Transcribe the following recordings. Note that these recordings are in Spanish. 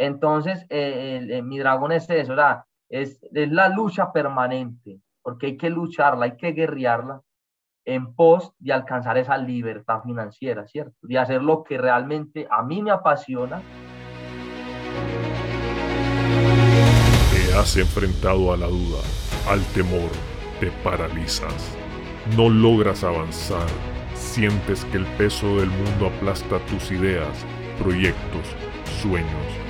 Entonces, eh, mi dragón es eso, Es, es la lucha permanente, porque hay que lucharla, hay que guerrearla en pos de alcanzar esa libertad financiera, ¿cierto? De hacer lo que realmente a mí me apasiona. Te has enfrentado a la duda, al temor, te paralizas. No logras avanzar, sientes que el peso del mundo aplasta tus ideas, proyectos, sueños.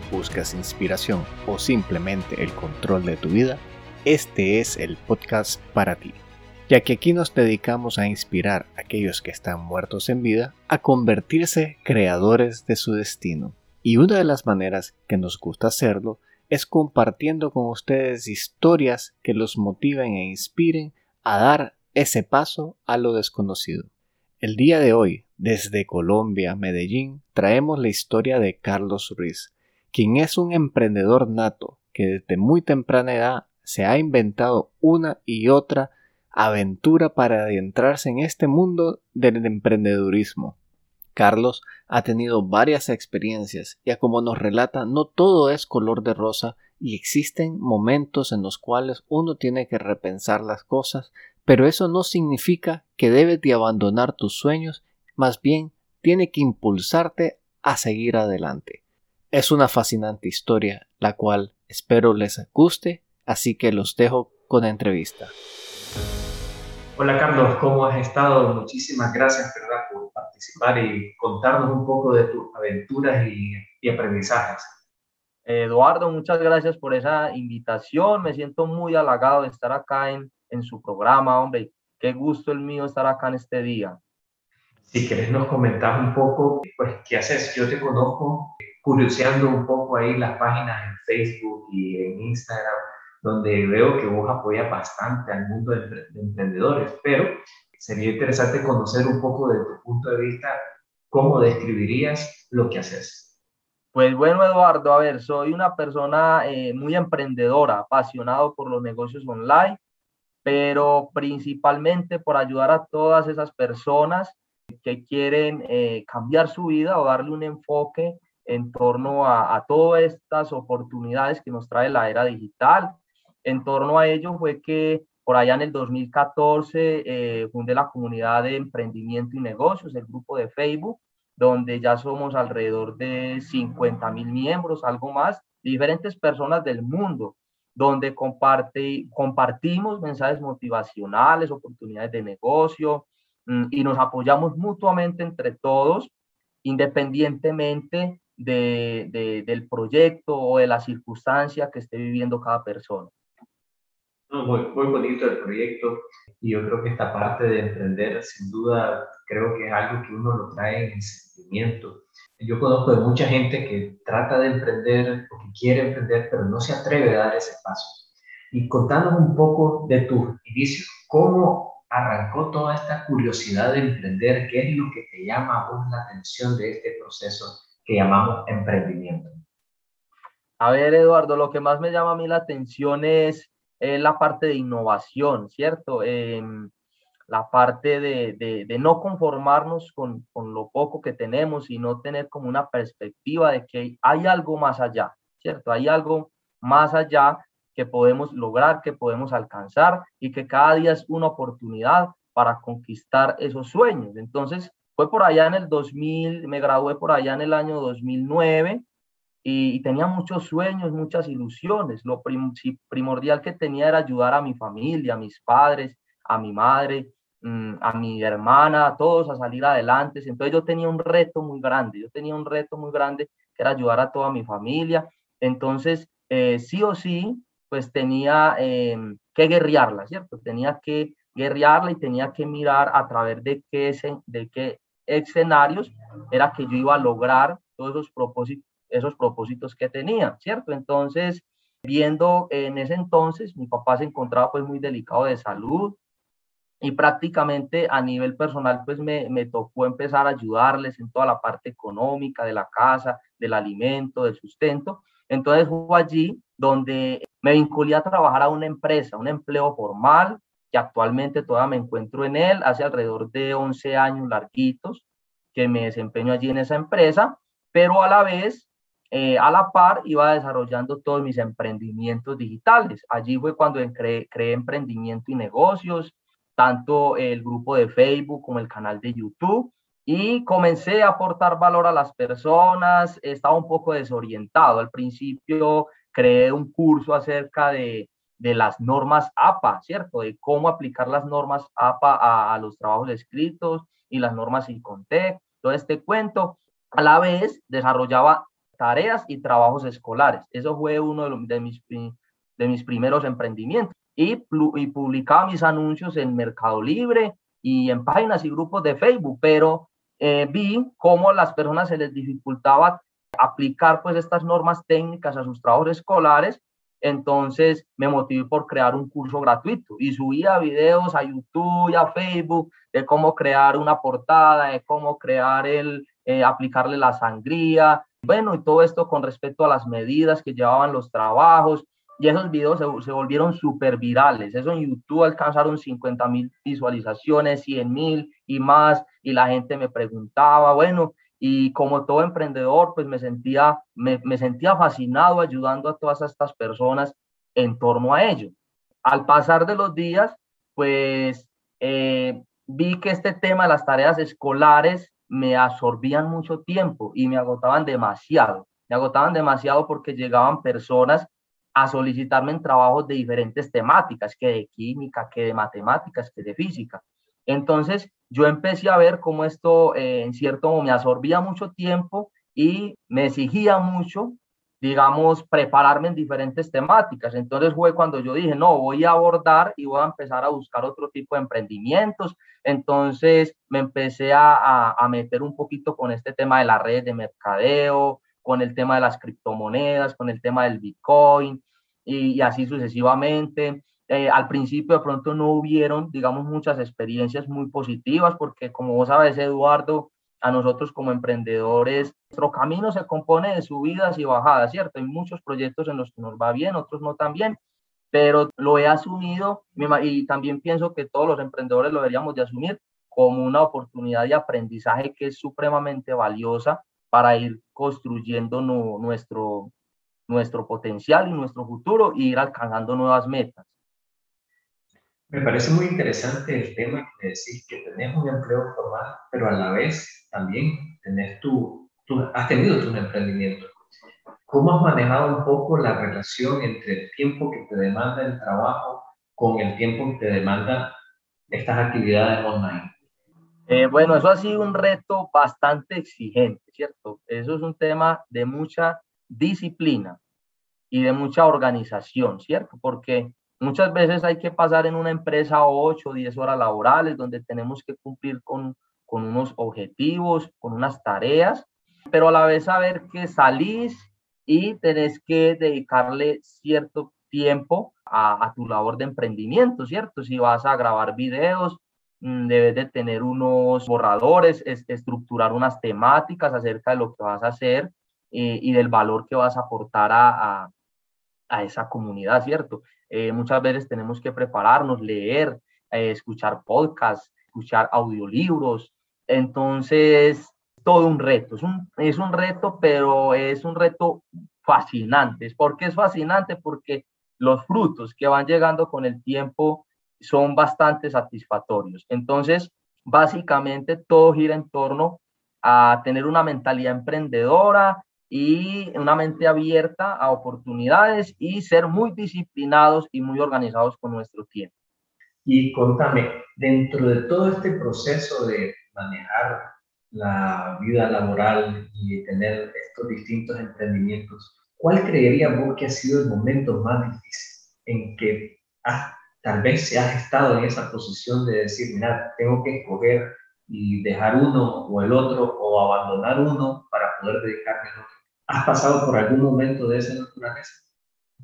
buscas inspiración o simplemente el control de tu vida, este es el podcast para ti ya que aquí nos dedicamos a inspirar a aquellos que están muertos en vida a convertirse creadores de su destino. Y una de las maneras que nos gusta hacerlo es compartiendo con ustedes historias que los motiven e inspiren a dar ese paso a lo desconocido. El día de hoy, desde Colombia, Medellín, traemos la historia de Carlos Ruiz, quien es un emprendedor nato que desde muy temprana edad se ha inventado una y otra aventura para adentrarse en este mundo del emprendedurismo. Carlos ha tenido varias experiencias y a como nos relata no todo es color de rosa y existen momentos en los cuales uno tiene que repensar las cosas, pero eso no significa que debes de abandonar tus sueños, más bien tiene que impulsarte a seguir adelante. Es una fascinante historia, la cual espero les guste, así que los dejo con la entrevista. Hola Carlos, ¿cómo has estado? Muchísimas gracias ¿verdad? por participar y contarnos un poco de tus aventuras y, aprendizajes. Eduardo, muchas gracias por esa invitación. Me siento muy halagado de estar acá en, en su programa, hombre. Qué gusto el mío estar acá en este día. Si querés nos comentar un poco, pues, ¿qué haces? Yo te conozco curioseando un poco ahí las páginas en Facebook y en Instagram donde veo que vos apoyas bastante al mundo de, emprendedores, pero sería interesante conocer un poco de tu punto de vista, cómo describirías lo que haces. Pues bueno, Eduardo, a ver, soy una persona eh, muy emprendedora, apasionado por los negocios online, pero principalmente por ayudar a todas esas personas que quieren eh, cambiar su vida o darle un enfoque en torno a, todas estas oportunidades que nos trae la era digital. En torno a ello fue que por allá en el 2014 eh, fundé la comunidad de emprendimiento y negocios, el grupo de Facebook, donde ya somos alrededor de 50 mil miembros, algo más, diferentes personas del mundo, donde comparte, compartimos mensajes motivacionales, oportunidades de negocio mm, y nos apoyamos mutuamente entre todos, independientemente del proyecto o de la circunstancia que esté viviendo cada persona muy, muy bonito el proyecto y yo creo que esta parte de emprender, sin duda, creo que es algo que uno lo trae en el sentimiento. Yo conozco de mucha gente que trata de emprender o que quiere emprender, pero no se atreve a dar ese paso. Y contándonos un poco de tu inicio, ¿cómo arrancó toda esta curiosidad de emprender? ¿Qué es lo que te llama a vos la atención de este proceso que llamamos emprendimiento? A ver, Eduardo, lo que más me llama a mí la atención es la parte de innovación, ¿cierto? Em, la parte de, de, no conformarnos con, con, lo poco que tenemos y no tener como una perspectiva de que hay algo más allá, ¿cierto? Hay algo más allá que podemos lograr, que podemos alcanzar y que cada día es una oportunidad para conquistar esos sueños. Entonces, fue por allá en el 2000, me gradué por allá en el año 2009 y, tenía muchos sueños, muchas ilusiones. Lo primordial que tenía era ayudar a mi familia, a mis padres, a mi madre, mm, a mi hermana, a todos a salir adelante. Entonces yo tenía un reto muy grande, yo tenía un reto muy grande que era ayudar a toda mi familia. Entonces, eh, sí o sí, pues tenía em, que guerrearla, ¿cierto? Tenía que guerrearla y tenía que mirar a través de qué, de qué escenarios era que yo iba a lograr todos esos propósitos esos propósitos que tenía, ¿cierto? Entonces, viendo en ese entonces, mi papá se encontraba pues muy delicado de salud y prácticamente a nivel personal pues me, me tocó empezar a ayudarles en toda la parte económica de la casa, del alimento, del sustento. Entonces fue allí donde me vinculé a trabajar a una empresa, un empleo formal, que actualmente todavía me encuentro en él, hace alrededor de 11 años larguitos que me desempeño allí en esa empresa, pero a la vez, eh, a la par, iba desarrollando todos mis emprendimientos digitales. Allí fue cuando creé, creé emprendimiento y negocios, tanto el grupo de Facebook como el canal de YouTube y comencé a aportar valor a las personas. Estaba un poco desorientado. Al principio creé un curso acerca de, de las normas APA, ¿cierto? De cómo aplicar las normas APA a, los trabajos escritos y las normas ICONTEC, todo este cuento. A la vez desarrollaba tareas y trabajos escolares. Eso fue uno de, de mis, de mis primeros emprendimientos. Y, y publicaba mis anuncios en Mercado Libre y en páginas y grupos de Facebook, pero eh, vi cómo a las personas se les dificultaba aplicar pues estas normas técnicas a sus trabajos escolares, entonces me motivé por crear un curso gratuito y subía videos a YouTube y a Facebook de cómo crear una portada, de cómo crear el, eh, aplicarle la sangría, bueno, y todo esto con respecto a las medidas que llevaban los trabajos, y esos videos se, volvieron súper virales. Eso en YouTube alcanzaron 50 mil visualizaciones, 100 mil y más, y la gente me preguntaba, bueno, y como todo emprendedor, pues me sentía, me, me sentía fascinado ayudando a todas estas personas en torno a ello. Al pasar de los días, pues eh, vi que este tema de las tareas escolares me absorbían mucho tiempo y me agotaban demasiado. Me agotaban demasiado porque llegaban personas a solicitarme en trabajos de diferentes temáticas, que de química, que de matemáticas, que de física. Entonces yo empecé a ver cómo esto eh, en cierto modo me absorbía mucho tiempo y me exigía mucho, digamos, prepararme en diferentes temáticas. Entonces fue cuando yo dije, no, voy a abordar y voy a empezar a buscar otro tipo de emprendimientos. Entonces me empecé a, meter un poquito con este tema de las redes de mercadeo, con el tema de las criptomonedas, con el tema del Bitcoin y así sucesivamente. Eh, al principio de pronto no hubieron, digamos, muchas experiencias muy positivas porque como vos sabes, Eduardo, a nosotros como emprendedores, nuestro camino se compone de subidas y bajadas, ¿cierto? Hay muchos proyectos en los que nos va bien, otros no tan bien, pero lo he asumido y también pienso que todos los emprendedores lo deberíamos de asumir como una oportunidad de aprendizaje que es supremamente valiosa para ir construyendo nuestro, nuestro potencial y nuestro futuro e ir alcanzando nuevas metas. Me parece muy interesante el tema que decís, que tenés un empleo formal, pero a la vez también tenés tu, tu, has tenido tu emprendimiento. ¿Cómo has manejado un poco la relación entre el tiempo que te demanda el trabajo con el tiempo que te demanda estas actividades online? Eh, bueno, eso ha sido un reto bastante exigente, ¿cierto? Eso es un tema de mucha disciplina y de mucha organización, ¿cierto? Porque muchas veces hay que pasar en una empresa 8 o 10 horas laborales donde tenemos que cumplir con, con unos objetivos, con unas tareas, pero a la vez saber que salís y tenés que dedicarle cierto tiempo a, a tu labor de emprendimiento, ¿cierto? Si vas a grabar videos, Mm, debes de tener unos borradores, estructurar unas temáticas acerca de lo que vas a hacer eh, y del valor que vas a aportar a, a, esa comunidad, ¿cierto? Eh, muchas veces tenemos que prepararnos, leer, eh, escuchar podcasts, escuchar audiolibros. Entonces, todo un reto. Es un, es un reto, pero es un reto fascinante. ¿Por qué es fascinante? Porque los frutos que van llegando con el tiempo son bastante satisfactorios. Entonces, básicamente todo gira en torno a tener una mentalidad emprendedora y una mente abierta a oportunidades y ser muy disciplinados y muy organizados con nuestro tiempo. Y contame, dentro de todo este proceso de manejar la vida laboral y tener estos distintos emprendimientos, ¿cuál creería vos que ha sido el momento más difícil en que has tal vez si has estado en esa posición de decir, mira, tengo que escoger y dejar uno o el otro o abandonar uno para poder dedicarme al otro. ¿Has pasado por algún momento de esa naturaleza?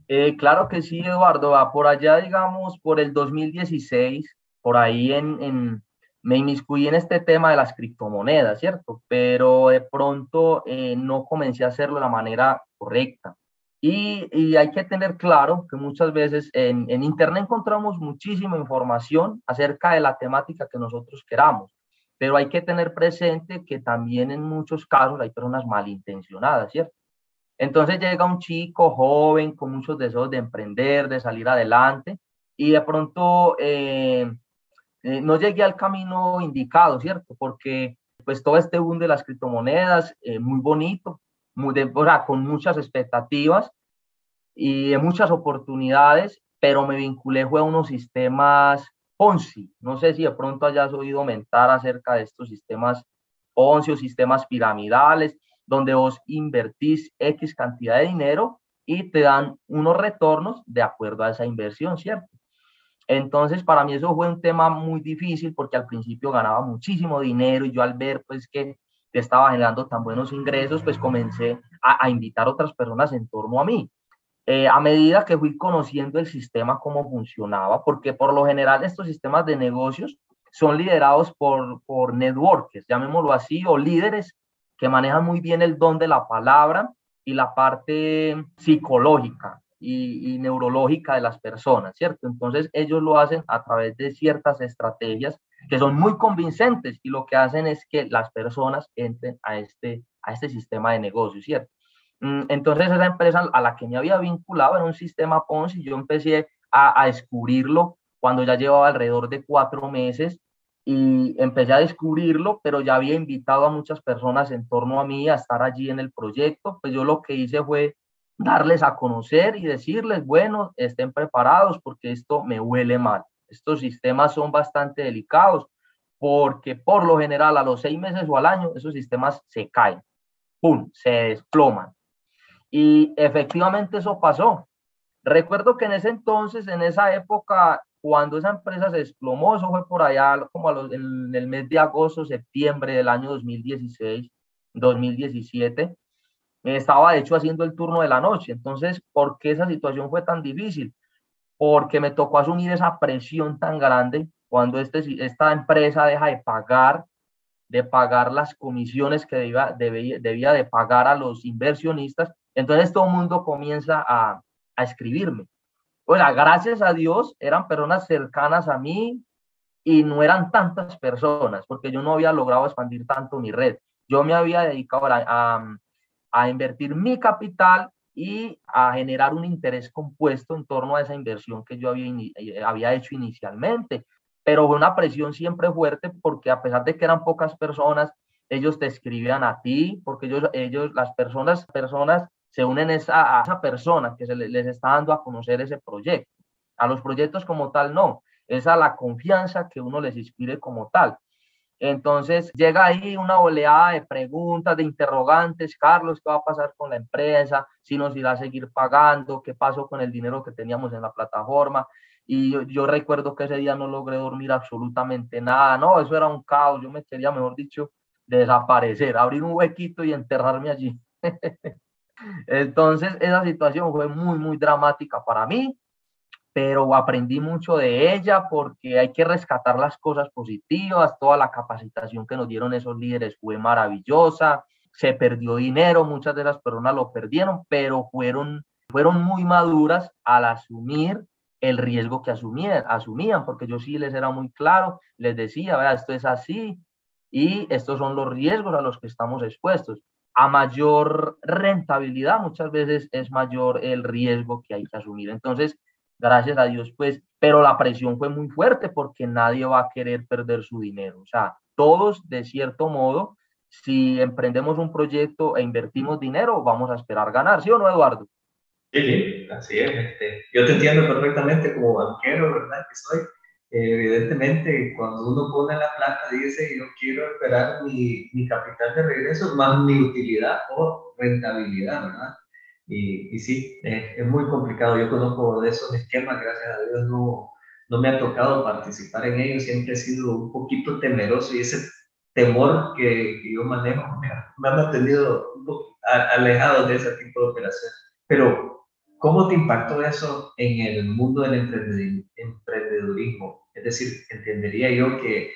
Eh, claro que sí, Eduardo. Por allá, digamos, por el 2016, por ahí en, me inmiscuí en este tema de las criptomonedas, ¿cierto? Pero de pronto eh, no comencé a hacerlo de la manera correcta. Y, y, hay que tener claro que muchas veces en, en, Internet encontramos muchísima información acerca de la temática que nosotros queramos, pero hay que tener presente que también en muchos casos hay personas malintencionadas, ¿cierto? Entonces llega un chico joven con muchos deseos de emprender, de salir adelante, y de pronto eh, eh, no llegué al camino indicado, ¿cierto? Porque pues todo este boom de las criptomonedas, eh, muy bonito, muy de, con muchas expectativas y muchas oportunidades, pero me vinculé fue a unos sistemas Ponzi. No sé si de pronto hayas oído mentar acerca de estos sistemas Ponzi o sistemas piramidales donde vos invertís X cantidad de dinero y te dan unos retornos de acuerdo a esa inversión, ¿cierto? Entonces, para mí eso fue un tema muy difícil porque al principio ganaba muchísimo dinero y yo al ver pues que, estaba generando tan buenos ingresos, pues comencé a, invitar a otras personas en torno a mí. Eh, a medida que fui conociendo el sistema, cómo funcionaba, porque por lo general estos sistemas de negocios son liderados por, por networkers, llamémoslo así, o líderes que manejan muy bien el don de la palabra y la parte psicológica y, neurológica de las personas, ¿cierto? Entonces ellos lo hacen a través de ciertas estrategias que son muy convincentes y lo que hacen es que las personas entren a este, a este sistema de negocio, ¿cierto? Mm, entonces esa empresa a la que me había vinculado era un sistema Ponzi, yo empecé a, a descubrirlo cuando ya llevaba alrededor de cuatro meses y empecé a descubrirlo, pero ya había invitado a muchas personas en torno a mí a estar allí en el proyecto, pues yo lo que hice fue darles a conocer y decirles, bueno, estén preparados porque esto me huele mal. Estos sistemas son bastante delicados porque por lo general a los seis meses o al año esos sistemas se caen, ¡pum!, se desploman. Y efectivamente eso pasó. Recuerdo que en ese entonces, en esa época, cuando esa empresa se desplomó, eso fue por allá como en el mes de agosto, septiembre del año 2016, 2017, estaba de hecho haciendo el turno de la noche. Entonces, ¿por qué esa situación fue tan difícil? Porque me tocó asumir esa presión tan grande cuando este, esta empresa deja de pagar, de pagar las comisiones que debía, debía, debía de pagar a los inversionistas. Entonces todo el mundo comienza a, a escribirme sea, gracias a Dios eran personas cercanas a mí y no eran tantas personas, porque yo no había logrado expandir tanto mi red. Yo me había dedicado a, invertir mi capital y a generar un interés compuesto en torno a esa inversión que yo había, eh, había hecho inicialmente. Pero fue una presión siempre fuerte porque a pesar de que eran pocas personas, ellos te escribían a ti, porque ellos, ellos las personas, personas se unen esa, a esa persona que se les está dando a conocer ese proyecto. A los proyectos como tal no, es a la confianza que uno les inspire como tal. Entonces llega ahí una oleada de preguntas, de interrogantes, Carlos, ¿qué va a pasar con la empresa? ¿Si nos irá a seguir pagando? ¿Qué pasó con el dinero que teníamos en la plataforma? Y yo, yo recuerdo que ese día no logré dormir absolutamente nada, no, eso era un caos, yo me quería, mejor dicho, desaparecer, abrir un huequito y enterrarme allí. Entonces, esa situación fue muy, muy dramática para mí, pero aprendí mucho de ella porque hay que rescatar las cosas positivas, toda la capacitación que nos dieron esos líderes fue maravillosa, se perdió dinero, muchas de las personas lo perdieron, pero fueron, fueron muy maduras al asumir el riesgo que asumían, asumían, porque yo sí les era muy claro, les decía, vea, esto es así y estos son los riesgos a los que estamos expuestos a mayor rentabilidad, muchas veces es mayor el riesgo que hay que asumir. Entonces, gracias a Dios, pues, pero la presión fue muy fuerte porque nadie va a querer perder su dinero. O sea, todos, de cierto modo, si emprendemos un proyecto e invertimos dinero, vamos a esperar ganar, ¿sí o no, Eduardo? Sí, sí, así es. Este, yo te entiendo perfectamente como banquero, ¿verdad? Que soy evidentemente, cuando uno pone la plata, dice, yo quiero esperar mi, mi capital de regreso más mi utilidad o rentabilidad, ¿verdad? Y, y sí, es, es, muy complicado. Yo conozco de esos esquemas, gracias a Dios no, no me ha tocado participar en ellos. Siempre he sido un poquito temeroso y ese temor que, que yo manejo me ha, me ha mantenido alejado de ese tipo de operaciones. Pero ¿Cómo te impactó eso en el mundo del emprendedurismo? Es decir, entendería yo que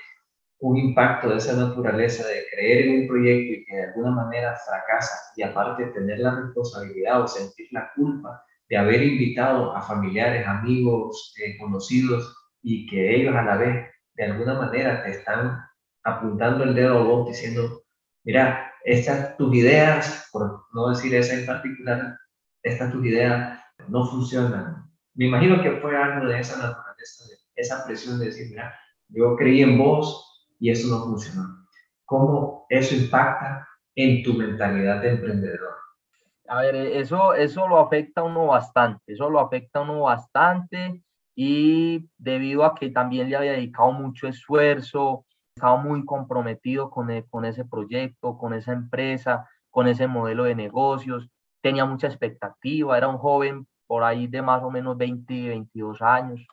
un impacto de esa naturaleza de creer en un proyecto y que de alguna manera fracasa y aparte tener la responsabilidad o sentir la culpa de haber invitado a familiares, amigos, eh, conocidos y que ellos a la vez de alguna manera te están apuntando el dedo a vos diciendo, mira, estas tus ideas, por no decir esa en particular, estas tus ideas no funcionan. Me imagino que fue algo de esa naturaleza, esa presión de decir, mira, yo creí en vos y eso no funcionó. ¿Cómo eso impacta en tu mentalidad de emprendedor? A ver, eso, eso lo afecta a uno bastante, eso lo afecta a uno bastante y debido a que también le había dedicado mucho esfuerzo, estaba muy comprometido con, e, con ese proyecto, con esa empresa, con ese modelo de negocios, tenía mucha expectativa, era un joven por ahí de más o menos 20, 22 años,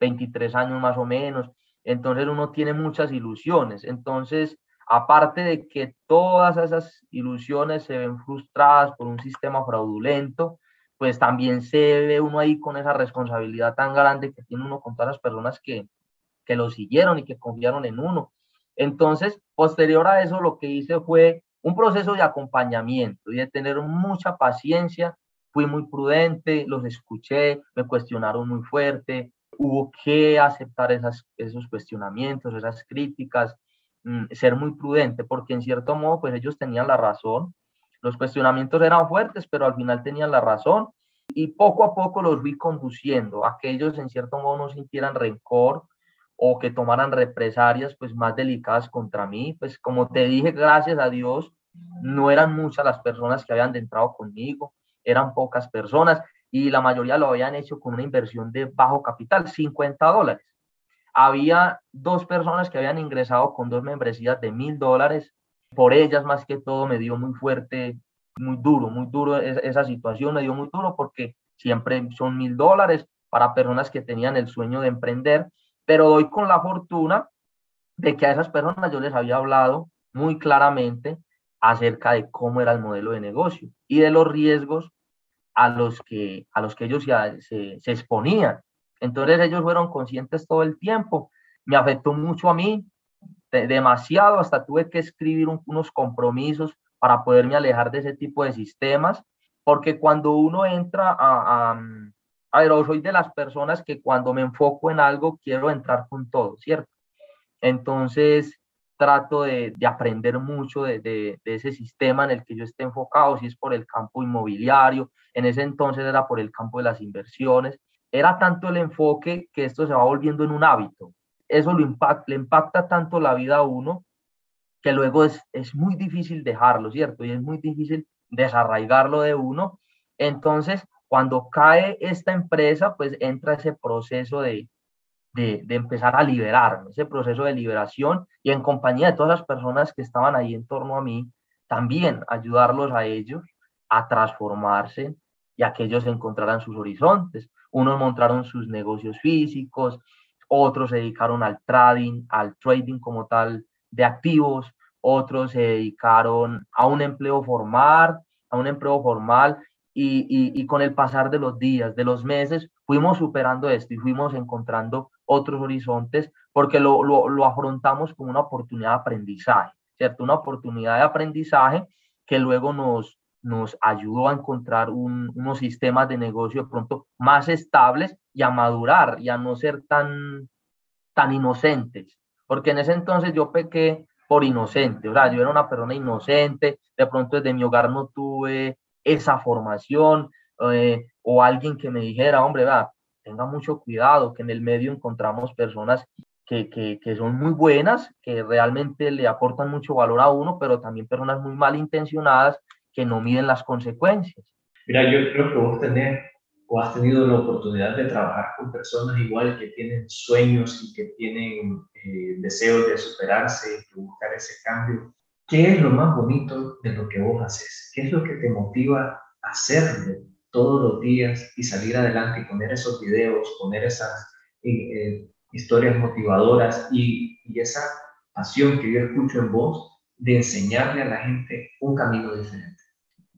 23 años más o menos, entonces uno tiene muchas ilusiones, entonces aparte de que todas esas ilusiones se ven frustradas por un sistema fraudulento, pues también se ve uno ahí con esa responsabilidad tan grande que tiene uno con todas las personas que, que lo siguieron y que confiaron en uno. Entonces, posterior a eso, lo que hice fue un proceso de acompañamiento y de tener mucha paciencia. Fui muy prudente, los escuché, me cuestionaron muy fuerte, hubo que aceptar esos cuestionamientos, esas críticas, mm, ser muy prudente, porque en cierto modo, pues ellos tenían la razón. Los cuestionamientos eran fuertes, pero al final tenían la razón y poco a poco los vi conduciendo a que ellos en cierto modo no sintieran rencor o que tomaran represalias pues más delicadas contra mí. Pues como te dije, gracias a Dios, no eran muchas las personas que habían entrado conmigo, eran pocas personas y la mayoría lo habían hecho con una inversión de bajo capital, 50 dólares. Había dos personas que habían ingresado con dos membresías de mil dólares. Por ellas, más que todo, me dio muy fuerte, muy duro, muy duro esa situación, me dio muy duro porque siempre son mil dólares para personas que tenían el sueño de emprender, pero doy con la fortuna de que a esas personas yo les había hablado muy claramente acerca de cómo era el modelo de negocio y de los riesgos a los que, a los que ellos se, se, exponían. Entonces ellos fueron conscientes todo el tiempo. Me afectó mucho a mí, demasiado, hasta tuve que escribir unos compromisos para poderme alejar de ese tipo de sistemas, porque cuando uno entra a, a ver, soy de las personas que cuando me enfoco en algo quiero entrar con todo, ¿cierto? Entonces, trato de, aprender mucho de, ese sistema en el que yo esté enfocado, si es por el campo inmobiliario, en ese entonces era por el campo de las inversiones. Era tanto el enfoque que esto se va volviendo en un hábito. Eso lo impacta, le impacta tanto la vida a uno que luego es, es muy difícil dejarlo, ¿cierto? Y es muy difícil desarraigarlo de uno. Entonces, cuando cae esta empresa, pues entra ese proceso de, de, empezar a liberarme, ese proceso de liberación y en compañía de todas las personas que estaban ahí en torno a mí, también ayudarlos a ellos a transformarse y a que ellos encontraran sus horizontes. Unos montaron sus negocios físicos, otros se dedicaron al trading, al trading como tal de activos, otros se dedicaron a un empleo formal, a un empleo formal y, con el pasar de los días, de los meses, fuimos superando esto y fuimos encontrando otros horizontes porque lo, lo, lo, afrontamos como una oportunidad de aprendizaje, ¿cierto? Una oportunidad de aprendizaje que luego nos, nos ayudó a encontrar un, unos sistemas de negocio pronto más estables y a madurar y a no ser tan, tan inocentes. Porque en ese entonces yo pequé por inocente, o sea, yo era una persona inocente, de pronto desde mi hogar no tuve esa formación eh, o alguien que me dijera, hombre, tenga mucho cuidado, que en el medio encontramos personas que, que, que, son muy buenas, que realmente le aportan mucho valor a uno, pero también personas muy malintencionadas que no miden las consecuencias. Mira, yo creo que vos tenés o has tenido la oportunidad de trabajar con personas igual que tienen sueños y que tienen eh, deseos de superarse de buscar ese cambio. ¿Qué es lo más bonito de lo que vos haces? ¿Qué es lo que te motiva a hacerlo? todos los días y salir adelante y poner esos videos, poner esas eh, eh, historias motivadoras y, esa pasión que yo escucho en vos de enseñarle a la gente un camino diferente.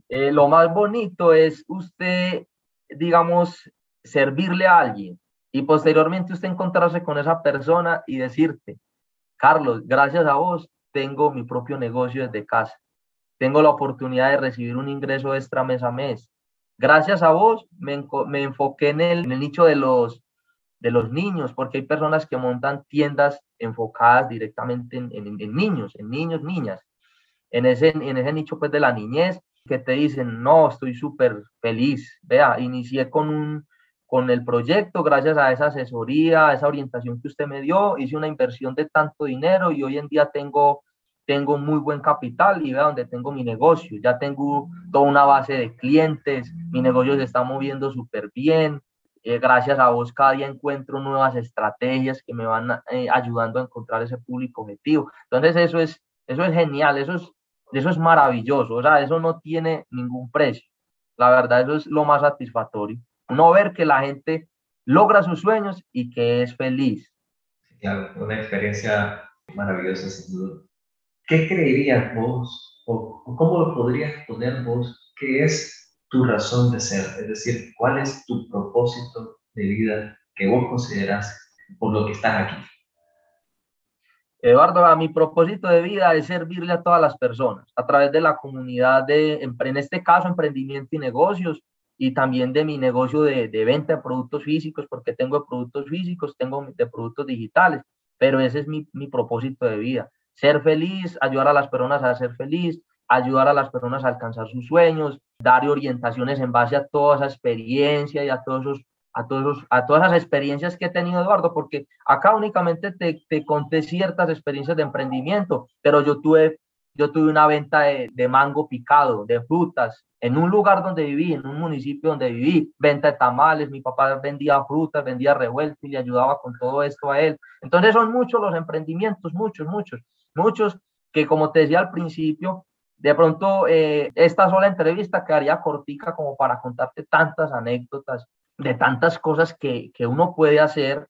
Eh, lo más bonito es usted digamos, servirle a alguien y posteriormente usted encontrarse con esa persona y decirte, Carlos, gracias a vos tengo mi propio negocio desde casa. Tengo la oportunidad de recibir un ingreso extra mes a mes. Gracias a vos me, me enfoqué en el, nicho de los, de los niños, porque hay personas que montan tiendas enfocadas directamente en, en, en niños, en niños, niñas, en ese, en ese nicho pues de la niñez, que te dicen, no, estoy súper feliz. Vea, inicié con un, con el proyecto, gracias a esa asesoría, a esa orientación que usted me dio, hice una inversión de tanto dinero y hoy en día tengo, tengo muy buen capital y vea donde tengo mi negocio. Ya tengo toda una base de clientes, mi negocio se está moviendo súper bien. Eh, gracias a vos cada día encuentro nuevas estrategias que me van eh, ayudando a encontrar ese público objetivo. Entonces eso es, eso es genial, eso es, eso es maravilloso, o sea, eso no tiene ningún precio. La verdad, eso es lo más satisfactorio no ver que la gente logra sus sueños y que es feliz. Claro, una experiencia maravillosa sin duda. ¿Qué creerías vos o, cómo lo podrías poner vos? ¿Qué es tu razón de ser? Es decir, ¿cuál es tu propósito de vida que vos consideras por lo que estás aquí? Eduardo, a mi propósito de vida es servirle a todas las personas a través de la comunidad de, en este caso, emprendimiento y negocios, y también de mi negocio de, de, venta de productos físicos, porque tengo productos físicos, tengo de productos digitales, pero ese es mi, mi propósito de vida, ser feliz, ayudar a las personas a ser feliz, ayudar a las personas a alcanzar sus sueños, dar orientaciones en base a toda esa experiencia y a todos esos a, todos, a todas esas experiencias que he tenido, Eduardo, porque acá únicamente te, te conté ciertas experiencias de emprendimiento, pero yo tuve yo tuve una venta de, mango picado, de frutas, en un lugar donde viví, en un municipio donde viví, venta de tamales, mi papá vendía frutas, vendía revueltos y le ayudaba con todo esto a él. Entonces son muchos los emprendimientos, muchos, muchos, muchos que como te decía al principio, de pronto eh, esta sola entrevista quedaría cortica como para contarte tantas anécdotas de tantas cosas que, que uno puede hacer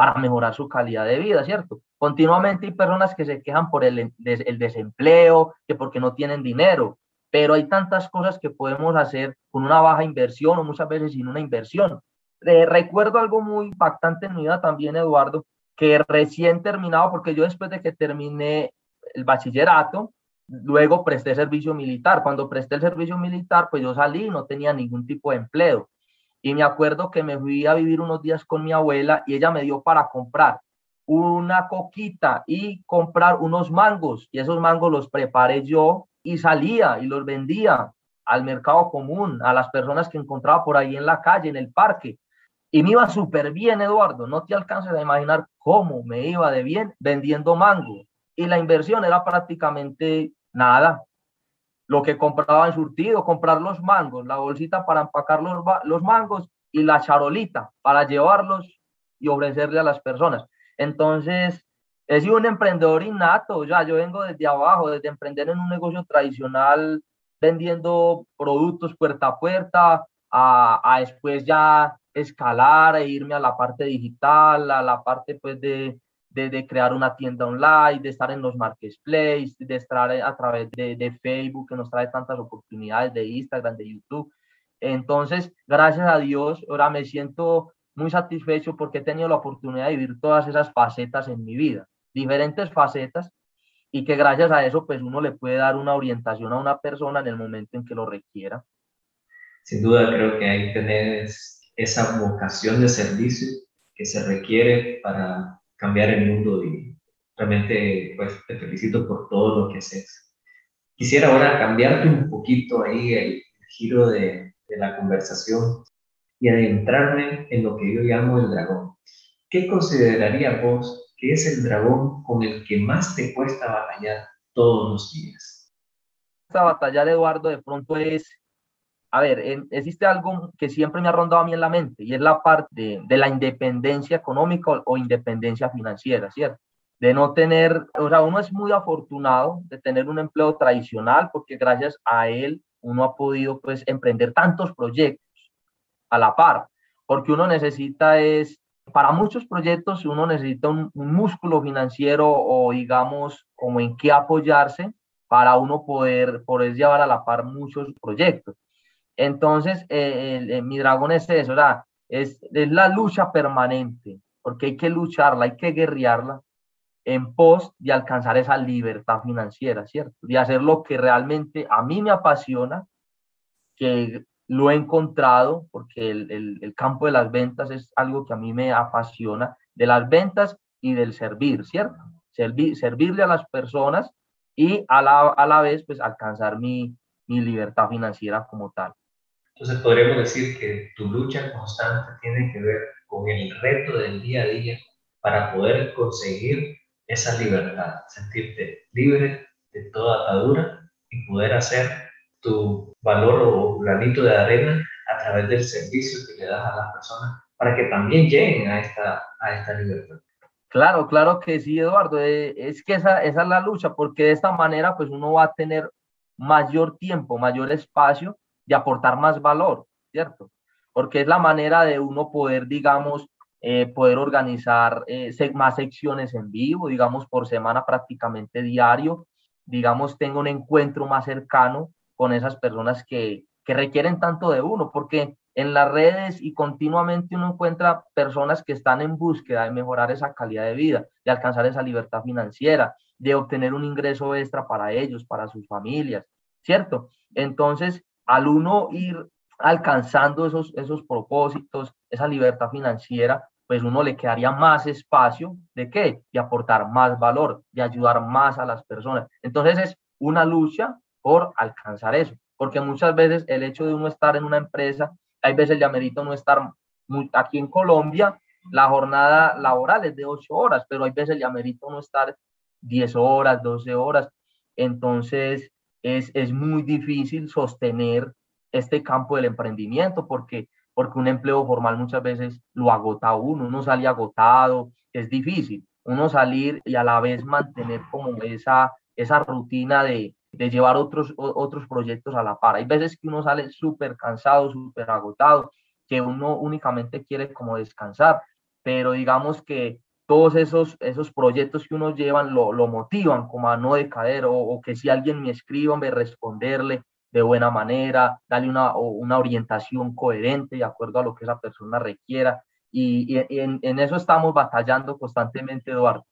para mejorar su calidad de vida, ¿cierto? Continuamente hay personas que se quejan por el, desempleo, que porque no tienen dinero, pero hay tantas cosas que podemos hacer con una baja inversión o muchas veces sin una inversión. Eh, recuerdo algo muy impactante en mi vida también, Eduardo, que recién terminado, porque yo después de que terminé el bachillerato, luego presté servicio militar. Cuando presté el servicio militar, pues yo salí, no tenía ningún tipo de empleo. Y me acuerdo que me fui a vivir unos días con mi abuela y ella me dio para comprar una coquita y comprar unos mangos. Y esos mangos los preparé yo y salía y los vendía al mercado común, a las personas que encontraba por ahí en la calle, en el parque. Y me iba súper bien, Eduardo. No te alcances a imaginar cómo me iba de bien vendiendo mango. Y la inversión era prácticamente nada. Lo que compraba en surtido, comprar los mangos, la bolsita para empacar los, los mangos y la charolita para llevarlos y ofrecerle a las personas. Entonces, he sido un emprendedor innato, ya yo vengo desde abajo, desde emprender en un negocio tradicional, vendiendo productos puerta a puerta, a, a después ya escalar e irme a la parte digital, a la parte pues de, de, crear una tienda online, de estar en los marketplaces, de estar a través de, Facebook, que nos trae tantas oportunidades, de Instagram, de YouTube. Entonces, gracias a Dios, ahora me siento muy satisfecho porque he tenido la oportunidad de vivir todas esas facetas en mi vida, diferentes facetas, y que gracias a eso, pues uno le puede dar una orientación a una persona en el momento en que lo requiera. Sin duda, creo que ahí tenés esa vocación de servicio que se requiere para cambiar el mundo y realmente, pues, te felicito por todo lo que haces. Quisiera ahora cambiarte un poquito ahí el giro de, la conversación y adentrarme en lo que yo llamo el dragón. ¿Qué consideraría vos que es el dragón con el que más te cuesta batallar todos los días? Esta batalla, Eduardo, de pronto es, a ver, existe algo que siempre me ha rondado a mí en la mente y es la parte de, la independencia económica o independencia financiera, ¿cierto? de no tener, o sea, uno es muy afortunado de tener un empleo tradicional porque gracias a él uno ha podido pues emprender tantos proyectos a la par, porque uno necesita es, para muchos proyectos uno necesita un, músculo financiero o digamos como en qué apoyarse para uno poder, poder llevar a la par muchos proyectos. Entonces, eh, mi dragón es eso, es, es la lucha permanente, porque hay que lucharla, hay que guerrearla en pos de alcanzar esa libertad financiera, ¿cierto? De hacer lo que realmente a mí me apasiona, que lo he encontrado, porque el, el, campo de las ventas es algo que a mí me apasiona, de las ventas y del servir, ¿cierto? Servir, servirle a las personas y a la, a la vez, pues, alcanzar mi, mi libertad financiera como tal. Entonces podríamos decir que tu lucha constante tiene que ver con el reto del día a día para poder conseguir esa libertad, sentirte libre de toda atadura y poder hacer tu valor o granito de arena a través del servicio que le das a las personas para que también lleguen a esta, a esta libertad. Claro, claro que sí, Eduardo. Eh, es que esa, esa es la lucha, porque de esta manera pues uno va a tener mayor tiempo, mayor espacio de aportar más valor, ¿cierto? Porque es la manera de uno poder, digamos, eh, poder organizar eh, más secciones en vivo, digamos, por semana prácticamente diario, digamos, tengo un encuentro más cercano con esas personas que, que requieren tanto de uno, porque en las redes y continuamente uno encuentra personas que están en búsqueda de mejorar esa calidad de vida, de alcanzar esa libertad financiera, de obtener un ingreso extra para ellos, para sus familias, ¿cierto? Entonces, al uno ir alcanzando esos, esos propósitos, esa libertad financiera, pues uno le quedaría más espacio de qué? De aportar más valor, de ayudar más a las personas. Entonces es una lucha por alcanzar eso, porque muchas veces el hecho de uno estar en una empresa, hay veces le amerita uno estar aquí en Colombia, la jornada laboral es de ocho horas, pero hay veces le amerita uno estar 10 horas, 12 horas. Entonces es, es muy difícil sostener este campo del emprendimiento porque, porque un empleo formal muchas veces lo agota uno, uno sale agotado, es difícil uno salir y a la vez mantener como esa, esa rutina de, de llevar otros, otros proyectos a la par. Hay veces que uno sale súper cansado, súper agotado, que uno únicamente quiere como descansar, pero digamos que todos esos, esos proyectos que uno llevan lo, lo motivan como a no decaer o, o, que si alguien me escribe, me responderle, de buena manera, darle una, una orientación coherente de acuerdo a lo que esa persona requiera. Y, en, en, eso estamos batallando constantemente, Eduardo.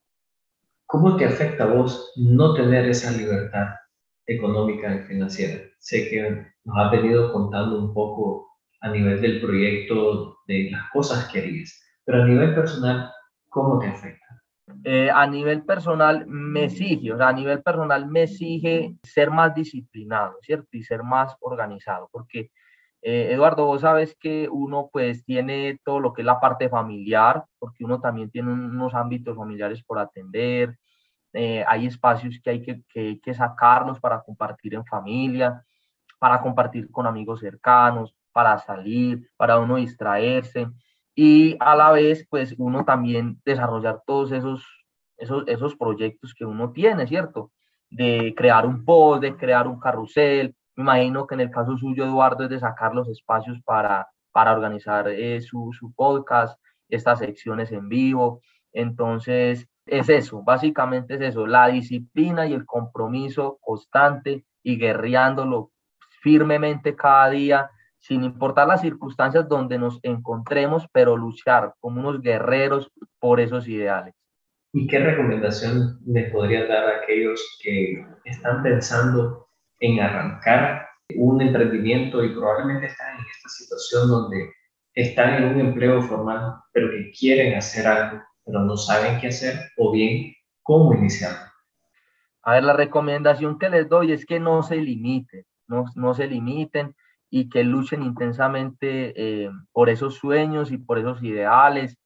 ¿Cómo te afecta a vos no tener esa libertad económica y financiera? Sé que nos has venido contando un poco a nivel del proyecto de las cosas que harías, pero a nivel personal, Eh, a nivel personal me exige, o sea, a nivel personal me exige ser más disciplinado, ¿cierto? Y ser más organizado, porque eh, Eduardo, vos sabes que uno pues tiene todo lo que es la parte familiar, porque uno también tiene unos ámbitos familiares por atender, eh, hay espacios que hay que, que, que sacarlos para compartir en familia, para compartir con amigos cercanos, para salir, para uno distraerse y a la vez, pues uno también desarrollar todos esos, esos, esos proyectos que uno tiene, ¿cierto? De crear un post, de crear un carrusel. Me imagino que en el caso suyo, Eduardo, es de sacar los espacios para, para organizar eh, su, su podcast, estas secciones en vivo. Entonces, es eso, básicamente es eso, la disciplina y el compromiso constante y guerreándolo firmemente cada día sin importar las circunstancias donde nos encontremos, pero luchar como unos guerreros por esos ideales. ¿Y qué recomendación les podría dar a aquellos que están pensando en arrancar un emprendimiento y probablemente están en esta situación donde están en un empleo formal, pero que quieren hacer algo, pero no saben qué hacer o bien cómo iniciar? A ver, la recomendación que les doy es que no se limiten, no, no se limiten y que luchen intensamente eh, por esos sueños y por esos ideales,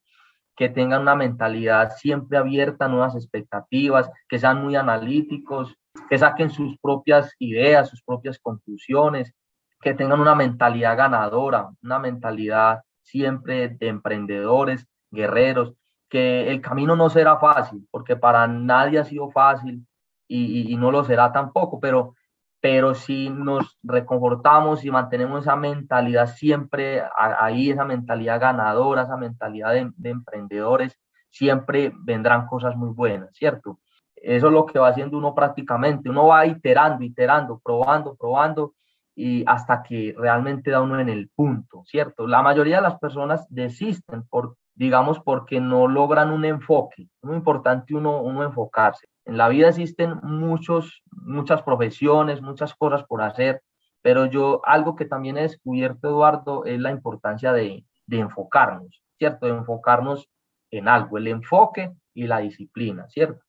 que tengan una mentalidad siempre abierta a nuevas expectativas, que sean muy analíticos, que saquen sus propias ideas, sus propias conclusiones, que tengan una mentalidad ganadora, una mentalidad siempre de emprendedores, guerreros, que el camino no será fácil, porque para nadie ha sido fácil y, no lo será tampoco, pero pero si nos reconfortamos y mantenemos esa mentalidad siempre ahí, esa mentalidad ganadora, esa mentalidad de, emprendedores, siempre vendrán cosas muy buenas, ¿cierto? Eso es lo que va haciendo uno prácticamente, uno va iterando, iterando, probando, probando, y hasta que realmente da uno en el punto, ¿cierto? La mayoría de las personas desisten por, digamos, porque no logran un enfoque. Es muy importante uno, uno enfocarse. En la vida existen muchos, muchas profesiones, muchas cosas por hacer, pero yo algo que también he descubierto, Eduardo, es la importancia de, de enfocarnos, ¿cierto? De enfocarnos en algo, el enfoque y la disciplina, ¿cierto?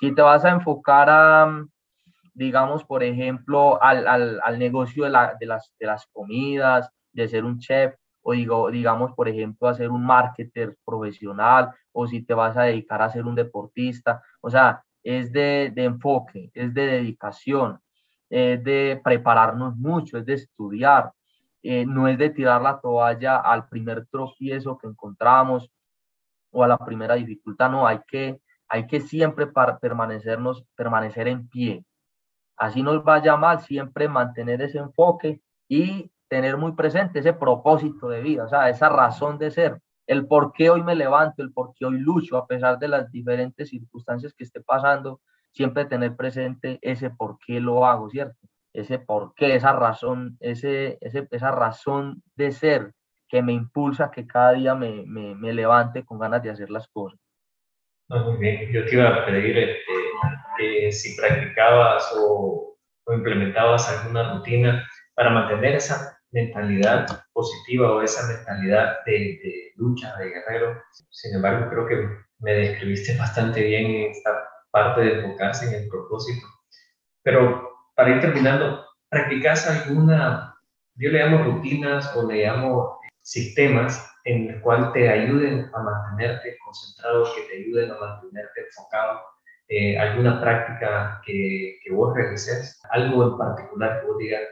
Si te vas a enfocar a, digamos, por ejemplo, al, al, al negocio de, la, de, las, de las comidas, de ser un chef, o digo, digamos, por ejemplo, a ser un marketer profesional, o si te vas a dedicar a ser un deportista, o sea, es de, de enfoque, es de dedicación, es de prepararnos mucho, es de estudiar, eh, no es de tirar la toalla al primer tropiezo que encontramos o a la primera dificultad, no, hay que, hay que siempre para permanecernos, permanecer en pie, así nos vaya mal, siempre mantener ese enfoque y tener muy presente ese propósito de vida, o sea, esa razón de ser, el por qué hoy me levanto, el por qué hoy lucho, a pesar de las diferentes circunstancias que esté pasando, siempre tener presente ese por qué lo hago, ¿cierto? Ese por qué, esa razón, ese, ese, esa razón de ser que me impulsa que cada día me, me, me levante con ganas de hacer las cosas. yo te iba a pedir este, si practicabas o, implementabas alguna rutina para mantener esa mentalidad positiva o esa mentalidad de, de, lucha, de guerrero. Sin embargo, creo que me describiste bastante bien en esta parte de enfocarse en el propósito. Pero para ir terminando, ¿practicas alguna, yo le llamo rutinas o le llamo sistemas en el cual te ayuden a mantenerte concentrado, que te ayuden a mantenerte enfocado eh, alguna práctica que, que, vos realices, algo en particular que vos digas,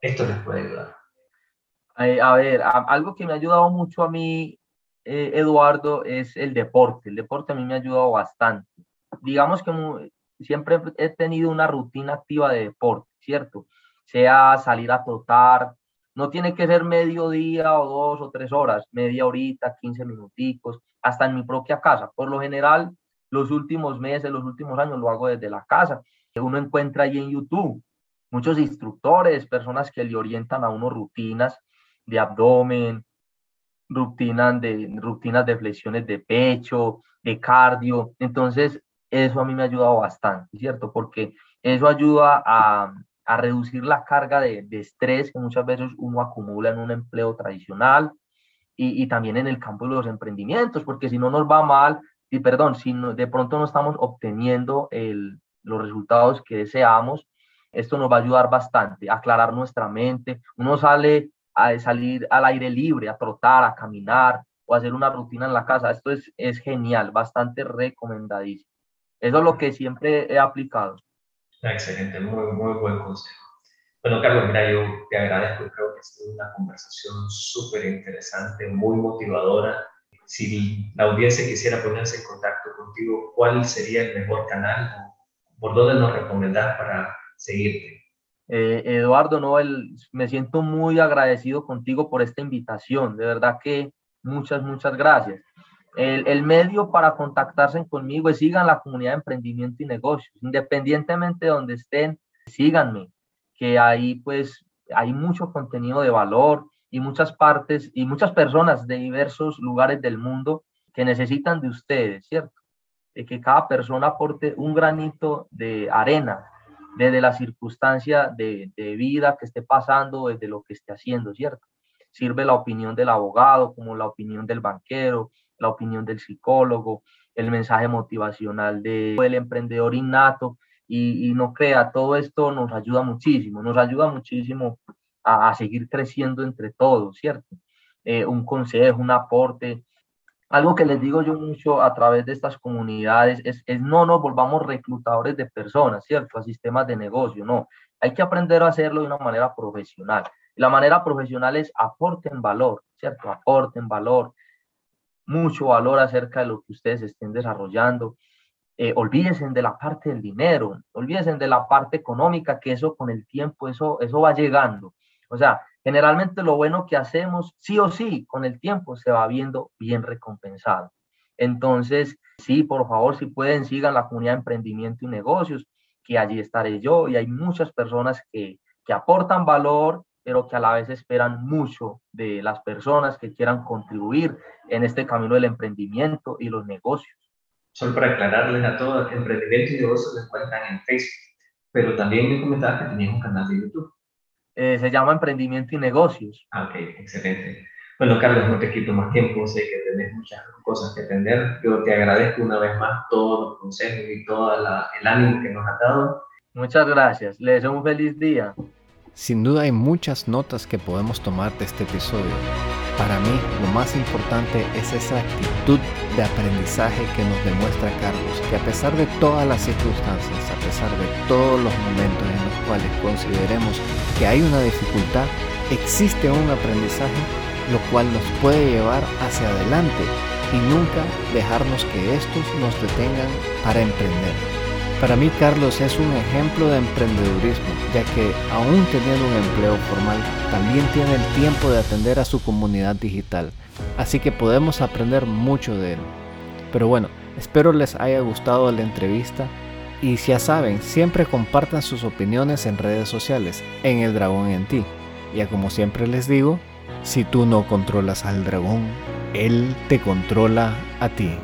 esto les puede ayudar. A ver, algo que me ha ayudado mucho a mí, eh, Eduardo, es el deporte. El deporte a mí me ha ayudado bastante. Digamos que siempre he tenido una rutina activa de deporte, ¿cierto? Sea salir a trotar, no tiene que ser medio día o dos o tres horas, media horita, 15 minuticos, hasta en mi propia casa. Por lo general, los últimos meses, los últimos años lo hago desde la casa. Uno encuentra ahí en YouTube muchos instructores, personas que le orientan a uno rutinas de abdomen, rutinas de, rutinas de flexiones de pecho, de cardio. Entonces, eso a mí me ha ayudado bastante, ¿cierto? Porque eso ayuda a, a reducir la carga de, de, estrés que muchas veces uno acumula en un empleo tradicional y, y también en el campo de los emprendimientos, porque si no nos va mal, y perdón, si de pronto no estamos obteniendo el, los resultados que deseamos, esto nos va a ayudar bastante aclarar nuestra mente. Uno sale a salir al aire libre, a trotar, a caminar o a hacer una rutina en la casa. Esto es, es genial, bastante recomendadísimo. Eso es lo que siempre he aplicado. Excelente, muy, muy buen consejo. Bueno, Carlos, mira, yo te agradezco, creo que es una conversación súper interesante, muy motivadora si la audiencia quisiera ponerse en contacto contigo, ¿cuál sería el mejor canal? ¿Por dónde nos recomendás para seguirte? Eh, Eduardo Noel, me siento muy agradecido contigo por esta invitación. De verdad que muchas, muchas gracias. El, el, medio para contactarse conmigo es sigan la comunidad de emprendimiento y negocios. Independientemente de donde estén, síganme, que ahí pues hay mucho contenido de valor y muchas partes y muchas personas de diversos lugares del mundo que necesitan de ustedes, ¿cierto? Que cada persona aporte un granito de arena desde la circunstancia de, vida que esté pasando, desde lo que esté haciendo, ¿cierto? Sirve la opinión del abogado como la opinión del banquero, la opinión del psicólogo, el mensaje motivacional de, del emprendedor innato y, no crea, todo esto nos ayuda muchísimo, nos ayuda muchísimo a, a seguir creciendo entre todos, ¿cierto? Eh, un consejo, un aporte. Algo que les digo yo mucho a través de estas comunidades es, es no nos volvamos reclutadores de personas, ¿cierto? A sistemas de negocio, no. Hay que aprender a hacerlo de una manera profesional. La manera profesional es aporten valor, ¿cierto? Aporten valor, mucho valor acerca de lo que ustedes estén desarrollando. Eh, olvídense de la parte del dinero, olvídense de la parte económica, que eso con el tiempo, eso, eso va llegando. O sea, generalmente lo bueno que hacemos, sí o sí, con el tiempo se va viendo bien recompensado. Entonces, sí, por favor, si pueden, sigan la comunidad de emprendimiento y negocios, que allí estaré yo y hay muchas personas que, que aportan valor, pero que a la vez esperan mucho de las personas que quieran contribuir en este camino del emprendimiento y los negocios. Solo para aclararles a todos, emprendimiento y negocios se encuentran en Facebook, pero también me comentabas que tenías un canal de YouTube. Eh, se llama Emprendimiento y Negocios. Ok, excelente. Bueno, Carlos, no te quito más tiempo, sé que tenés muchas cosas que atender. Yo te agradezco una vez más todos los consejos y todo el ánimo que nos has dado. Muchas gracias, les deseo un feliz día. Sin duda hay muchas notas que podemos tomar de este episodio. Para mí lo más importante es esa actitud de aprendizaje que nos demuestra Carlos, que a pesar de todas las circunstancias, a pesar de todos los momentos en los cuales consideremos que hay una dificultad, existe un aprendizaje lo cual nos puede llevar hacia adelante y nunca dejarnos que estos nos detengan para emprender. Para mí Carlos es un ejemplo de emprendedurismo, ya que aún teniendo un empleo formal, también tiene el tiempo de atender a su comunidad digital, así que podemos aprender mucho de él. Pero bueno, espero les haya gustado la entrevista y ya saben, siempre compartan sus opiniones en redes sociales, en El Dragón en ti. Ya como siempre les digo, si tú no controlas al dragón, él te controla a ti.